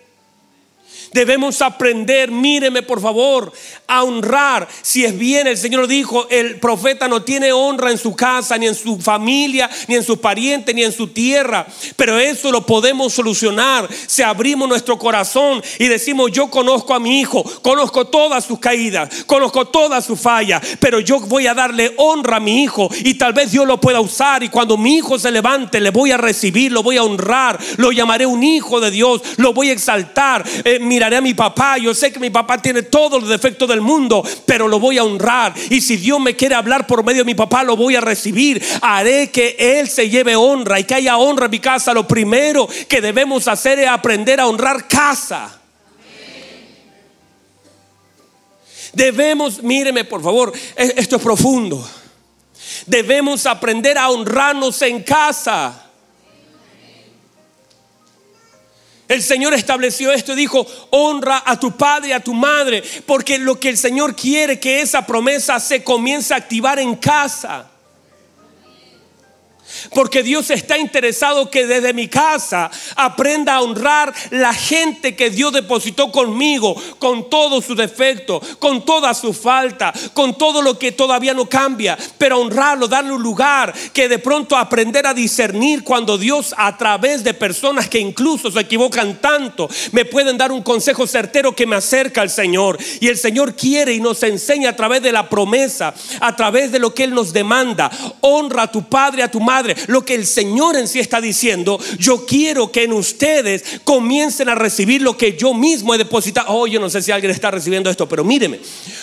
Debemos aprender, míreme por favor, a honrar. Si es bien, el Señor dijo, el profeta no tiene honra en su casa, ni en su familia, ni en sus parientes, ni en su tierra. Pero eso lo podemos solucionar si abrimos nuestro corazón y decimos, yo conozco a mi hijo, conozco todas sus caídas, conozco todas sus fallas, pero yo voy a darle honra a mi hijo y tal vez Dios lo pueda usar y cuando mi hijo se levante le voy a recibir, lo voy a honrar, lo llamaré un hijo de Dios, lo voy a exaltar. Eh, miraré a mi papá. Yo sé que mi papá tiene todos los defectos del mundo, pero lo voy a honrar. Y si Dios me quiere hablar por medio de mi papá, lo voy a recibir. Haré que Él se lleve honra y que haya honra en mi casa. Lo primero que debemos hacer es aprender a honrar casa. Debemos, míreme por favor, e-, esto es profundo. Debemos aprender a honrarnos en casa. El Señor estableció esto y dijo, honra a tu padre y a tu madre, porque lo que el Señor quiere que esa promesa se comience a activar en casa. Porque Dios está interesado que desde mi casa aprenda a honrar la gente que Dios depositó conmigo, con todos sus defectos, con toda su falta, con todo lo que todavía no cambia, pero honrarlo, darle un lugar, que de pronto aprender a discernir cuando Dios a través de personas que incluso se equivocan tanto, me pueden dar un consejo certero que me acerca al Señor. Y el Señor quiere y nos enseña a través de la promesa, a través de lo que Él nos demanda. Honra a tu padre, a tu madre lo que el Señor en sí está diciendo, yo quiero que en ustedes comiencen a recibir lo que yo mismo he depositado. Oh, yo no sé si alguien está recibiendo esto, pero míreme.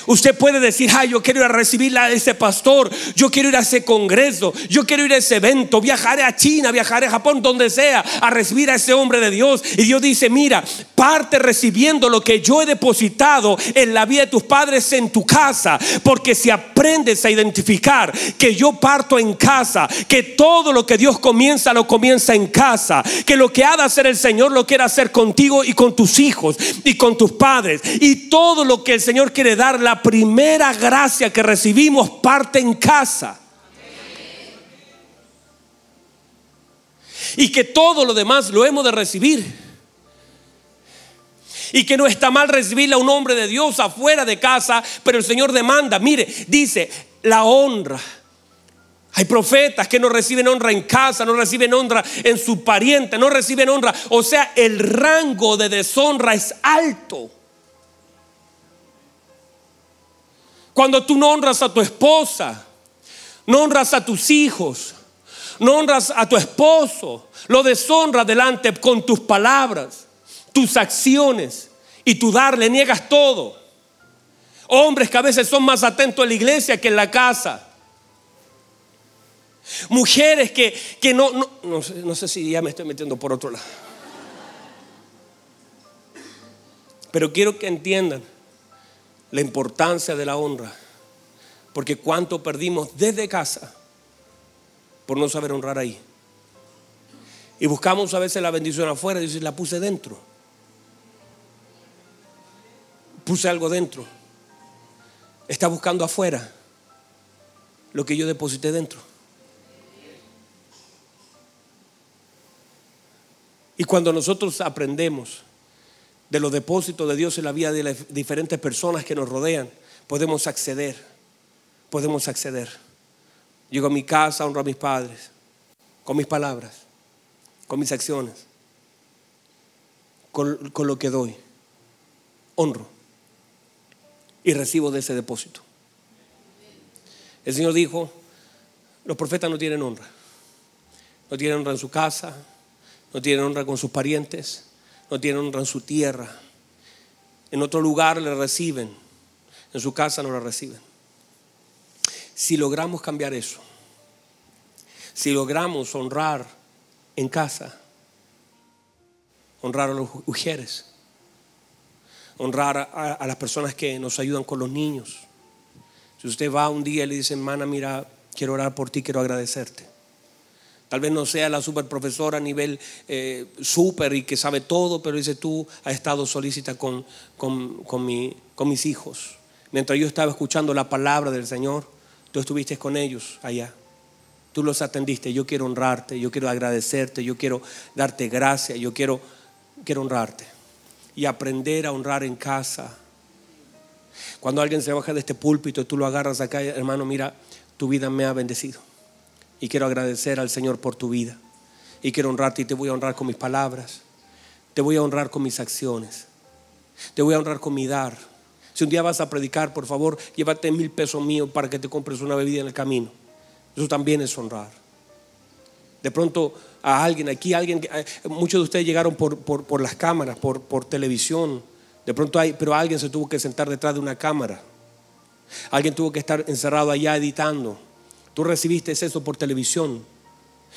Usted puede decir, ay, yo quiero ir a recibir a ese pastor, yo quiero ir a ese congreso, yo quiero ir a ese evento, viajaré a China, viajaré a Japón, donde sea, a recibir a ese hombre de Dios. Y Dios dice, mira, parte recibiendo lo que yo he depositado en la vida de tus padres en tu casa, porque si aprendes a identificar que yo parto en casa, que todo todo lo que Dios comienza lo comienza en casa. Que lo que ha de hacer el Señor lo quiere hacer contigo y con tus hijos y con tus padres. Y todo lo que el Señor quiere dar, la primera gracia que recibimos parte en casa. Y que todo lo demás lo hemos de recibir. Y que no está mal recibirle a un hombre de Dios afuera de casa, pero el Señor demanda, mire, dice, la honra hay profetas que no reciben honra en casa, no reciben honra en su pariente, no reciben honra. O sea, el rango de deshonra es alto. Cuando tú no honras a tu esposa, no honras a tus hijos, no honras a tu esposo, lo deshonras delante con tus palabras, tus acciones y tu dar, le niegas todo. Hombres que a veces son más atentos en la iglesia que en la casa. Mujeres que, no, no, no, sé, no sé si ya me estoy metiendo por otro lado. Pero quiero que entiendan la importancia de la honra. Porque cuánto perdimos desde casa por no saber honrar ahí. Y buscamos a veces la bendición afuera y dice, la puse dentro. Puse algo dentro. Está buscando afuera lo que yo deposité dentro. Y cuando nosotros aprendemos de los depósitos de Dios en la vida de las diferentes personas que nos rodean, podemos acceder, podemos acceder. Llego a mi casa, honro a mis padres, con mis palabras, con mis acciones, con, con lo que doy. Honro y recibo de ese depósito. El Señor dijo, los profetas no tienen honra. No tienen honra en su casa, no tienen honra con sus parientes, no tienen honra en su tierra. En otro lugar le reciben, en su casa no la reciben. Si logramos cambiar eso, si logramos honrar en casa, honrar a los mujeres, honrar a, a, las personas que nos ayudan con los niños. Si usted va un día y le dice, hermana, mira, quiero orar por ti, quiero agradecerte. Tal vez no sea la super profesora a nivel eh, super y que sabe todo, pero dice tú has estado solícita con, con, con, con mis hijos. Mientras yo estaba escuchando la palabra del Señor, tú estuviste con ellos allá. Tú los atendiste. Yo quiero honrarte, yo quiero agradecerte, yo quiero darte gracia, yo quiero, quiero honrarte. y aprender a honrar en casa. Cuando alguien se baja de este púlpito y tú lo agarras acá, hermano, mira, tu vida me ha bendecido. Y quiero agradecer al Señor por tu vida. Y quiero honrarte y te voy a honrar con mis palabras. Te voy a honrar con mis acciones. Te voy a honrar con mi dar. Si un día vas a predicar, por favor, llévate mil pesos míos para que te compres una bebida en el camino. Eso también es honrar. De pronto a alguien, aquí alguien, eh, muchos de ustedes llegaron por, por, las cámaras, por, por televisión. De pronto hay, pero alguien se tuvo que sentar detrás de una cámara. Alguien tuvo que estar encerrado allá editando. Tú recibiste eso por televisión.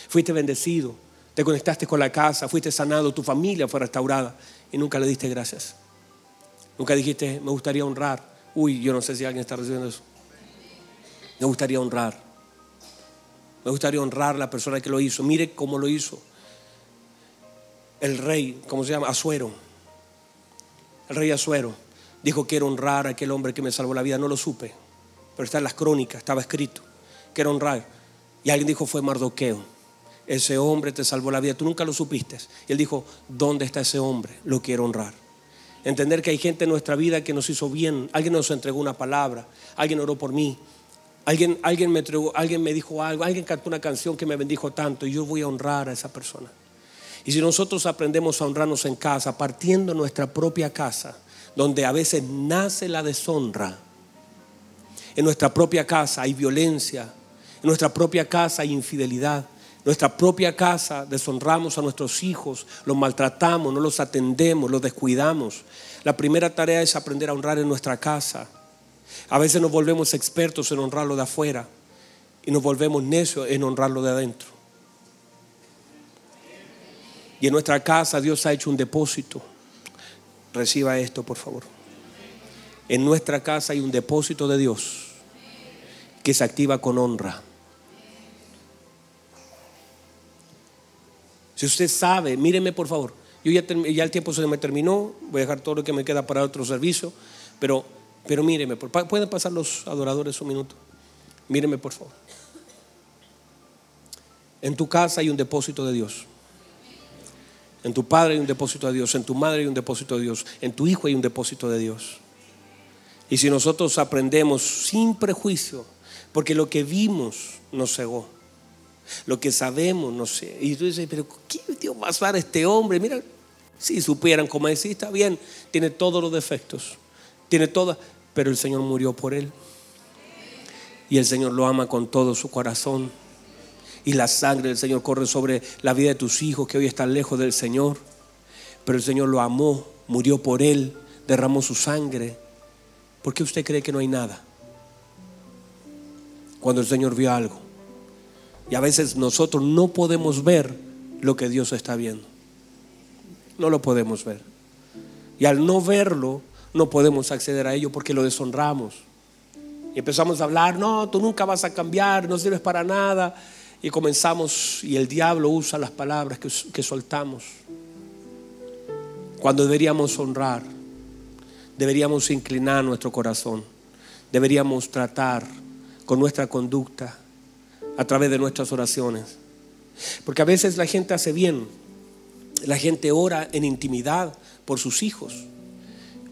Fuiste bendecido. Te conectaste con la casa. Fuiste sanado. Tu familia fue restaurada. Y nunca le diste gracias. Nunca dijiste, me gustaría honrar. Uy, yo no sé si alguien está recibiendo eso. Me gustaría honrar. Me gustaría honrar a la persona que lo hizo. Mire cómo lo hizo. El rey, ¿cómo se llama? Azuero. El rey Azuero dijo, quiero honrar a aquel hombre que me salvó la vida. No lo supe, pero está en las crónicas, estaba escrito. Quiero honrar. Y alguien dijo, fue Mardoqueo. Ese hombre te salvó la vida. Tú nunca lo supiste. Y él dijo, ¿dónde está ese hombre? Lo quiero honrar. Entender que hay gente en nuestra vida que nos hizo bien. Alguien nos entregó una palabra. Alguien oró por mí. Alguien, alguien, me, entregó, alguien me dijo algo. Alguien cantó una canción que me bendijo tanto. Y yo voy a honrar a esa persona. Y si nosotros aprendemos a honrarnos en casa, partiendo nuestra propia casa, donde a veces nace la deshonra, en nuestra propia casa hay violencia, en nuestra propia casa hay infidelidad, nuestra propia casa deshonramos a nuestros hijos, los maltratamos, no los atendemos, los descuidamos. La primera tarea es aprender a honrar en nuestra casa. A veces nos volvemos expertos en honrarlo de afuera y nos volvemos necios en honrarlo de adentro. Y en nuestra casa Dios ha hecho un depósito. Reciba esto, por favor. En nuestra casa hay un depósito de Dios que se activa con honra. Si usted sabe, míreme por favor. Yo ya, el tiempo se me terminó, voy a dejar todo lo que me queda para otro servicio, pero, pero míreme, pueden pasar los adoradores un minuto. Míreme por favor. En tu casa hay un depósito de Dios. En tu padre hay un depósito de Dios, en tu madre hay un depósito de Dios, en tu hijo hay un depósito de Dios. Y si nosotros aprendemos sin prejuicio, porque lo que vimos nos cegó, lo que sabemos no sé. Y tú dices, pero ¿qué Dios va a a este hombre? Mira, si supieran como decir, está bien, tiene todos los defectos, tiene todas, pero el Señor murió por él. Y el Señor lo ama con todo su corazón y la sangre del Señor corre sobre la vida de tus hijos que hoy están lejos del Señor. Pero el Señor lo amó, murió por él, derramó su sangre. ¿Por qué usted cree que no hay nada? Cuando el Señor vio algo. Y a veces nosotros no podemos ver lo que Dios está viendo. No lo podemos ver. Y al no verlo, no podemos acceder a ello porque lo deshonramos. Y empezamos a hablar, no, tú nunca vas a cambiar, no sirves para nada. Y comenzamos, y el diablo usa las palabras que, soltamos. Cuando deberíamos honrar, deberíamos inclinar nuestro corazón, deberíamos tratar con nuestra conducta a través de nuestras oraciones. Porque a veces la gente hace bien, la gente ora en intimidad por sus hijos,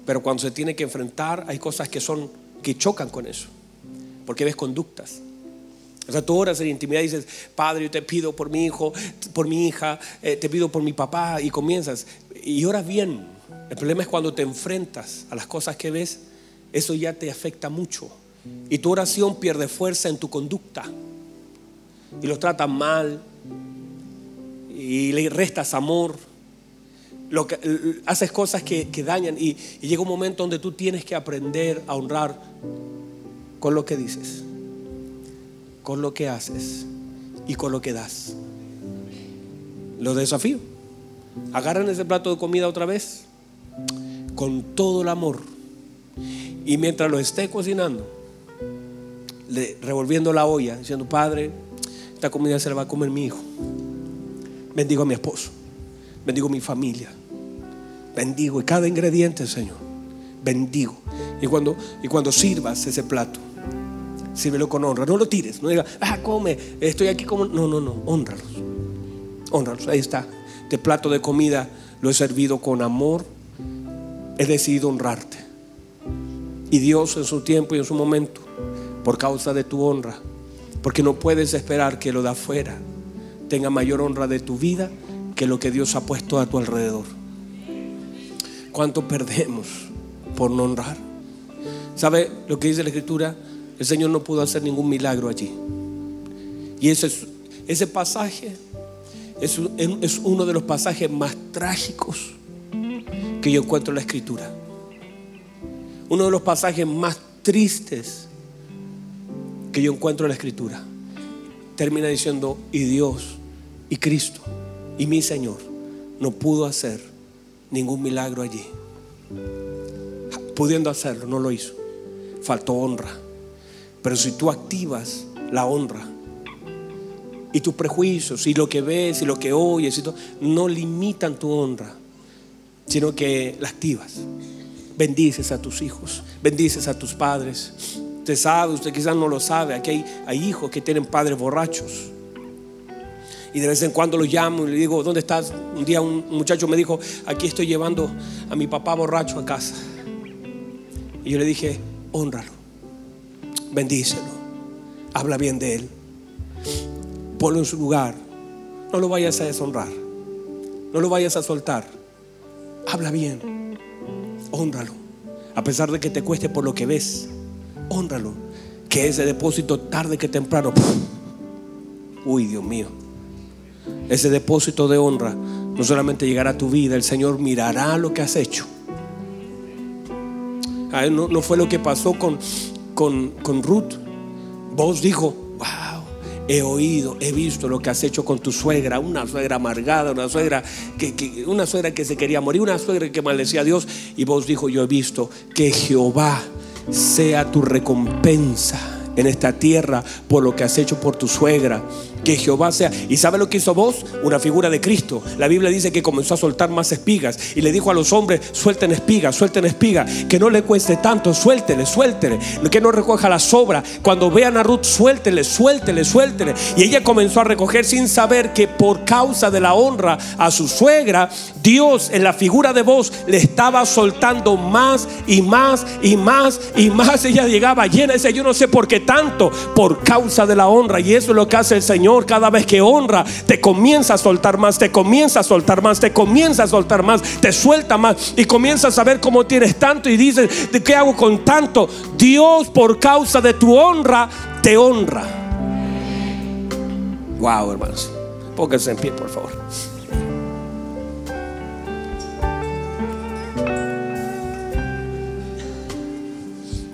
pero cuando se tiene que enfrentar hay cosas que son que chocan con eso, porque ves conductas. O sea, tú oras en intimidad y dices, Padre, yo te pido por mi hijo, por mi hija, eh, te pido por mi papá, y comienzas. Y oras bien. El problema es cuando te enfrentas a las cosas que ves, eso ya te afecta mucho. Y tu oración pierde fuerza en tu conducta. Y los tratas mal. Y le restas amor. Lo que, haces cosas que, dañan. y llega un momento donde tú tienes que aprender a honrar con lo que dices con lo que haces y con lo que das. Lo desafío. Agarran ese plato de comida otra vez con todo el amor. Y mientras lo esté cocinando, revolviendo la olla, diciendo, Padre, esta comida se la va a comer mi hijo. Bendigo a mi esposo. Bendigo a mi familia. Bendigo y cada ingrediente, Señor. Bendigo. Y cuando, y cuando sirvas ese plato, sírvelo con honra. No lo tires, no digas, ah, come, estoy aquí como. No, no, no, honralos. Honralos, ahí está. Este plato de comida lo he servido con amor, he decidido honrarte. Y Dios en su tiempo y en su momento, por causa de tu honra, porque no puedes esperar que lo de afuera tenga mayor honra de tu vida que lo que Dios ha puesto a tu alrededor. ¿Cuánto perdemos por no honrar? ¿Sabe lo que dice la Escritura? El Señor no pudo hacer ningún milagro allí. Y ese, ese pasaje es, es uno de los pasajes más trágicos que yo encuentro en la Escritura. Uno de los pasajes más tristes que yo encuentro en la Escritura. Termina diciendo, y Dios, y Cristo, y mi Señor, no pudo hacer ningún milagro allí. Pudiendo hacerlo, no lo hizo. Faltó honra. Pero si tú activas la honra, y tus prejuicios y lo que ves y lo que oyes y todo, no limitan tu honra, sino que la activas. Bendices a tus hijos, bendices a tus padres. Usted sabe, usted quizás no lo sabe, aquí hay, hay hijos que tienen padres borrachos. Y de vez en cuando lo llamo y le digo, ¿dónde estás? Un día un muchacho me dijo, aquí estoy llevando a mi papá borracho a casa. Y yo le dije, honralo, bendícelo, habla bien de él ponlo en su lugar. No lo vayas a deshonrar. No lo vayas a soltar. Habla bien. Honralo. A pesar de que te cueste por lo que ves. Honralo. Que ese depósito tarde que temprano. Uy, Dios mío. Ese depósito de honra no solamente llegará a tu vida, el Señor mirará lo que has hecho. Ah, no, no fue lo que pasó con, con, con Ruth. Vos dijo, he oído, he visto lo que has hecho con tu suegra, una suegra amargada, una suegra que, una suegra que se quería morir, una suegra que maldecía a Dios. Y vos dijo, yo he visto que Jehová sea tu recompensa en esta tierra por lo que has hecho por tu suegra que Jehová sea. ¿Y sabe lo que hizo vos? Una figura de Cristo. La Biblia dice que comenzó a soltar más espigas y le dijo a los hombres, suelten espigas, suelten espigas, que no le cueste tanto, suéltele, suéltele, que no recoja la sobra. Cuando vean a Ruth, suéltele, suéltele, suéltele. Y ella comenzó a recoger sin saber que por causa de la honra a su suegra, Dios en la figura de vos le estaba soltando más y más y más y más. Ella llegaba llena, decía, yo no sé por qué tanto, por causa de la honra. Y eso es lo que hace el Señor cada vez que honra, te comienza a soltar más, te comienza a soltar más, te comienza a soltar más, te suelta más y comienzas a ver cómo tienes tanto y dices, ¿de qué hago con tanto? Dios por causa de tu honra te honra. Wow, hermanos. Pónganse en pie, por favor.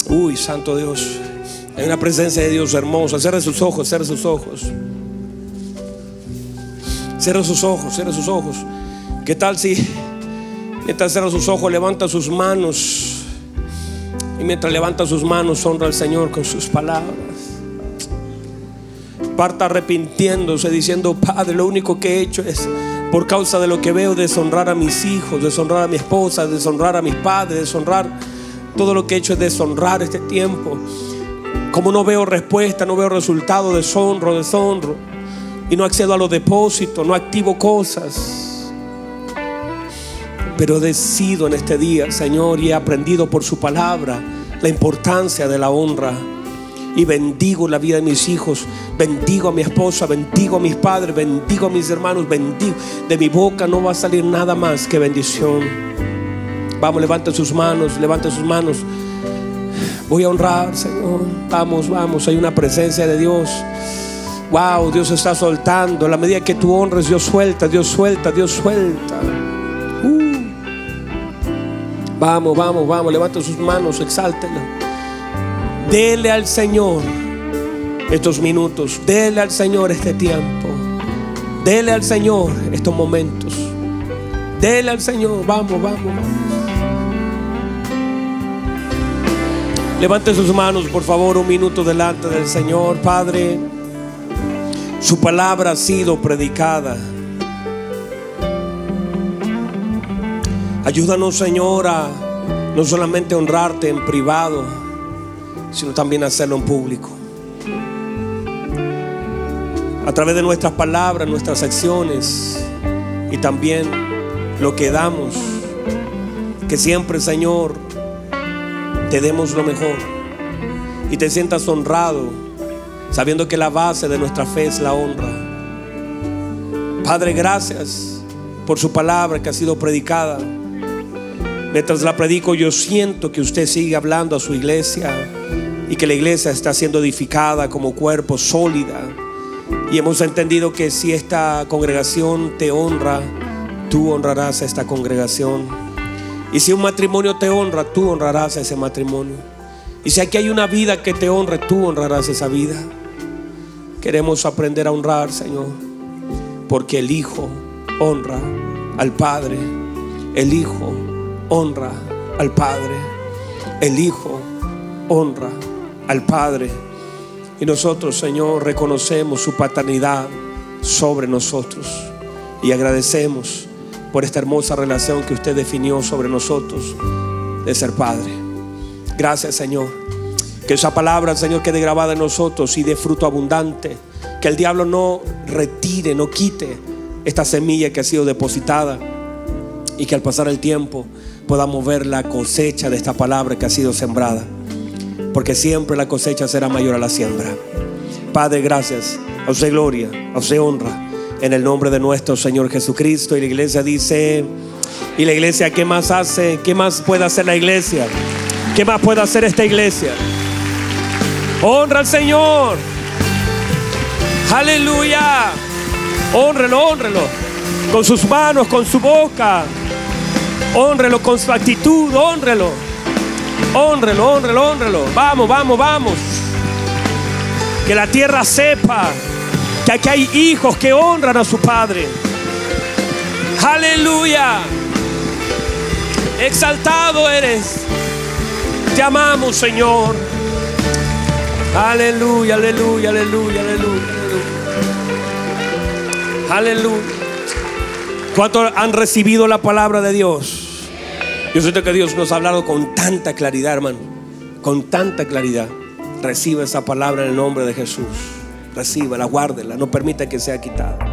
Uy, santo Dios. Hay una presencia de Dios hermosa. Cierre sus ojos, cierre sus ojos. Cierra sus ojos, cierra sus ojos. ¿Qué tal si mientras cierra sus ojos levanta sus manos? Y mientras levanta sus manos honra al Señor con sus palabras. Parta arrepintiéndose diciendo, Padre, lo único que he hecho es por causa de lo que veo deshonrar a mis hijos, deshonrar a mi esposa, deshonrar a mis padres, deshonrar. Todo lo que he hecho es deshonrar este tiempo. Como no veo respuesta, no veo resultado, deshonro, deshonro y no accedo a los depósitos, no activo cosas. Pero decido en este día, Señor, y he aprendido por su palabra la importancia de la honra. Y bendigo la vida de mis hijos, bendigo a mi esposa, bendigo a mis padres, bendigo a mis hermanos, bendigo. De mi boca no va a salir nada más que bendición. Vamos, levante sus manos, levante sus manos. Voy a honrar, Señor. Vamos, vamos, hay una presencia de Dios. Wow, Dios está soltando. La medida que tú honres, Dios suelta, Dios suelta, Dios suelta. Uh. Vamos, vamos, vamos. Levanta sus manos, exáltelo. Dele al Señor estos minutos. Dele al Señor este tiempo. Dele al Señor estos momentos. Dele al Señor. Vamos, vamos, vamos. Levante sus manos, por favor, un minuto delante del Señor, Padre. Su palabra ha sido predicada. Ayúdanos, Señor, a no solamente honrarte en privado, sino también hacerlo en público. A través de nuestras palabras, nuestras acciones y también lo que damos. que siempre, Señor, te demos lo mejor y te sientas honrado, sabiendo que la base de nuestra fe es la honra. Padre, gracias por su palabra que ha sido predicada. Mientras la predico, yo siento que usted sigue hablando a su iglesia y que la iglesia está siendo edificada como cuerpo sólida. Y hemos entendido que si esta congregación te honra, tú honrarás a esta congregación. Y si un matrimonio te honra, tú honrarás a ese matrimonio. Y si aquí hay una vida que te honre, tú honrarás esa vida. Queremos aprender a honrar, Señor, porque el Hijo honra al Padre. El Hijo honra al Padre. El Hijo honra al Padre. Y nosotros, Señor, reconocemos su paternidad sobre nosotros y agradecemos por esta hermosa relación que usted definió sobre nosotros de ser Padre. Gracias, Señor. Que esa palabra, Señor, quede grabada en nosotros y dé fruto abundante. Que el diablo no retire, no quite esta semilla que ha sido depositada. Y que al pasar el tiempo podamos ver la cosecha de esta palabra que ha sido sembrada porque siempre la cosecha será mayor a la siembra. Padre, gracias. A usted gloria, a usted honra. En el nombre de nuestro Señor Jesucristo. Y la iglesia dice, ¿y la iglesia qué más hace? ¿Qué más puede hacer la iglesia? ¿Qué más puede hacer esta iglesia? Honra al Señor. Aleluya. Honrelo, honrelo. Con sus manos, con su boca. Honrelo con su actitud, honrelo. Honrelo, honrelo, honrelo. Vamos, vamos, vamos. Que la tierra sepa que aquí hay hijos que honran a su padre. Aleluya. Exaltado eres. Te amamos, Señor. Aleluya, aleluya, aleluya, aleluya, aleluya. ¿Cuántos han recibido la palabra de Dios? Yo siento que Dios nos ha hablado con tanta claridad, hermano. Con tanta claridad. Reciba esa palabra en el nombre de Jesús. Recíbela, guárdela. No permita que sea quitada.